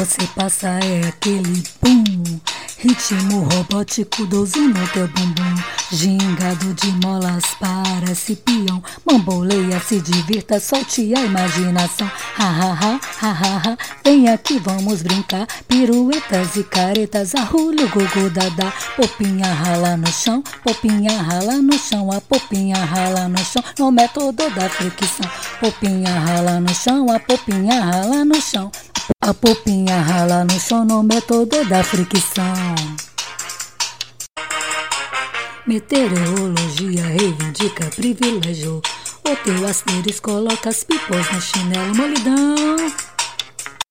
você passa é aquele pum. Ritmo robótico, doze no teu bumbum. Gingado de molas, parece peão. Bamboleia, se divirta, solte a imaginação. Ha ha ha, ha ha ha. Vem aqui, vamos brincar. Piruetas e caretas, arrulho, gugu, dada. Popinha rala no chão, popinha rala no chão. A popinha rala no chão, no método da fricção. Popinha rala no chão, a popinha rala no chão. A popinha rala no chão no método da fricção. Meteorologia reivindica privilégio. O teu asteris coloca as pipas no chinelo molidão.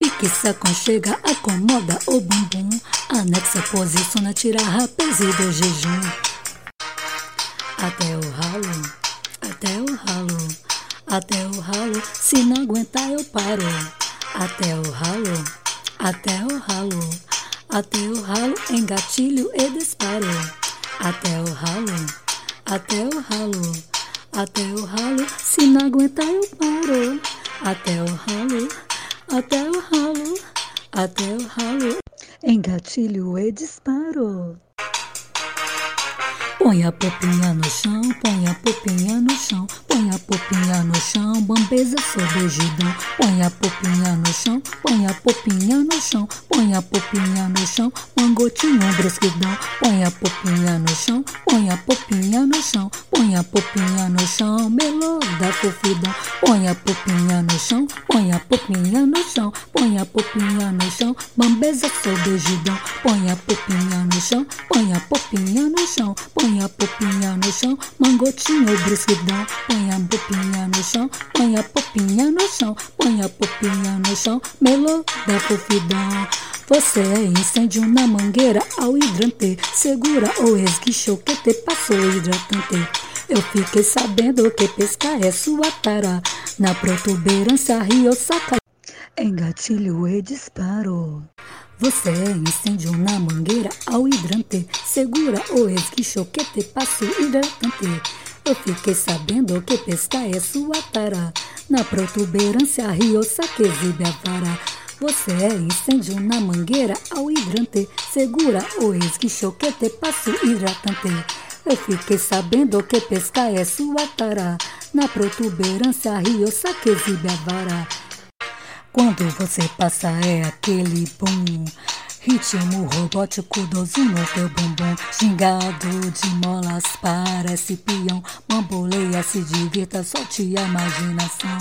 E que se aconchega, acomoda o bumbum. Anexa, posiciona, tira rapaz e do jejum. Até o ralo, até o ralo, até o ralo. Se não aguentar, eu paro até o ralo, até o ralo, até o ralo, engatilho e disparo, até o ralo, até o ralo, até o ralo, se não aguentar eu paro, até o ralo, até o ralo, até o ralo, engatilho e disparo. Põe a popinha no chão, põe a popinha no chão, põe a popinha no chão, bambeza sobre o. Põe a popinha no chão, põe a popinha no chão, põe a popinha no chão, mangotinho brusquidão. Põe a popinha no chão, põe a popinha no chão, põe a popinha no chão, melô da fofidão. Põe a popinha no chão, põe a popinha no chão, põe a popinha no chão, bambeza sobre o gidão. Põe a popinha no chão, põe a popinha no chão, põe a popinha no chão, mangotinho brusquidão. Põe a popinha no chão, põe a popinha no chão, põe a popinha no chão, melô da fofidão. Você é incêndio na mangueira ao hidrante. Segura o esguichou que te passou hidratante. Eu fiquei sabendo que pescar é sua tara. Na protuberância, rio saca. Engatilho e disparo. Você incêndio na mangueira ao hidrante. Segura o esguicho que te passo hidratante. Eu fiquei sabendo que pescar é sua tara. Na protuberância, rio saque exibe a vara. Você é incêndio na mangueira ao hidrante. Segura o esguicho que te passo hidratante. Eu fiquei sabendo que pescar é sua tara. Na protuberância, rio saque exibe a vara. Quando você passa é aquele bom Ritmo robótico, doze no teu bumbum. Gingado de molas, parece peão. Bamboleia, se divirta, solte a imaginação.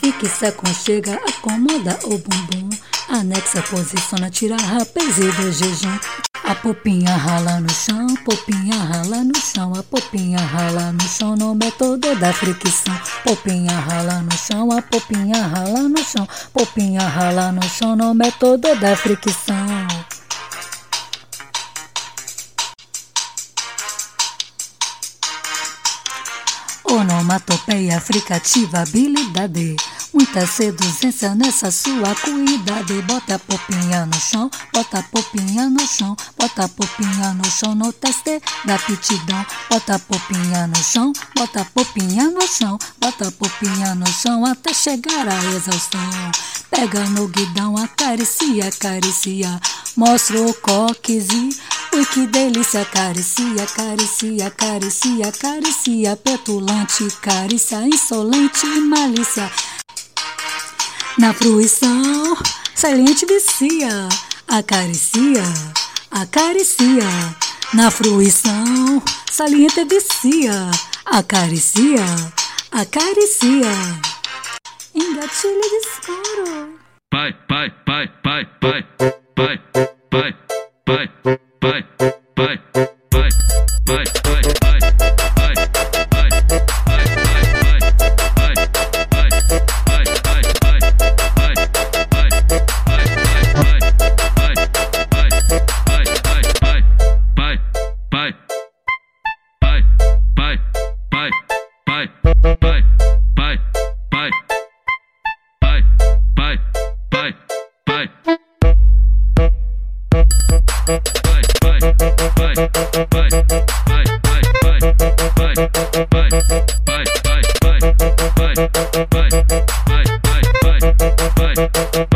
Fique, se aconchega, acomoda o bumbum. Anexa, posiciona, tira rapaz e do jejum a popinha rala no chão, popinha rala no chão, a popinha rala no chão no método da fricção. Popinha rala no chão, a popinha rala no chão, popinha rala no chão no método da fricção. Onomatopeia fricativa habilidade Muita seduzência nessa sua cuidade. Bota a popinha no chão, bota a popinha no chão, bota a popinha no chão no teste da aptidão. Bota a popinha no chão, bota a popinha no chão, bota a popinha no chão até chegar à exaustão. Pega no guidão, acaricia, acaricia. Mostra o coques e Ui, que delícia, acaricia, acaricia, acaricia, acaricia, petulante, carícia, insolente e malícia. Na fruição, saliente vicia, acaricia, acaricia. Na fruição, saliente vicia, acaricia, acaricia. Engatilha e disparo. Pai, pai, pai, pai, pai, pai, pai, pai, pai, pai, pai, pai, pai. bye vai, vai, vai.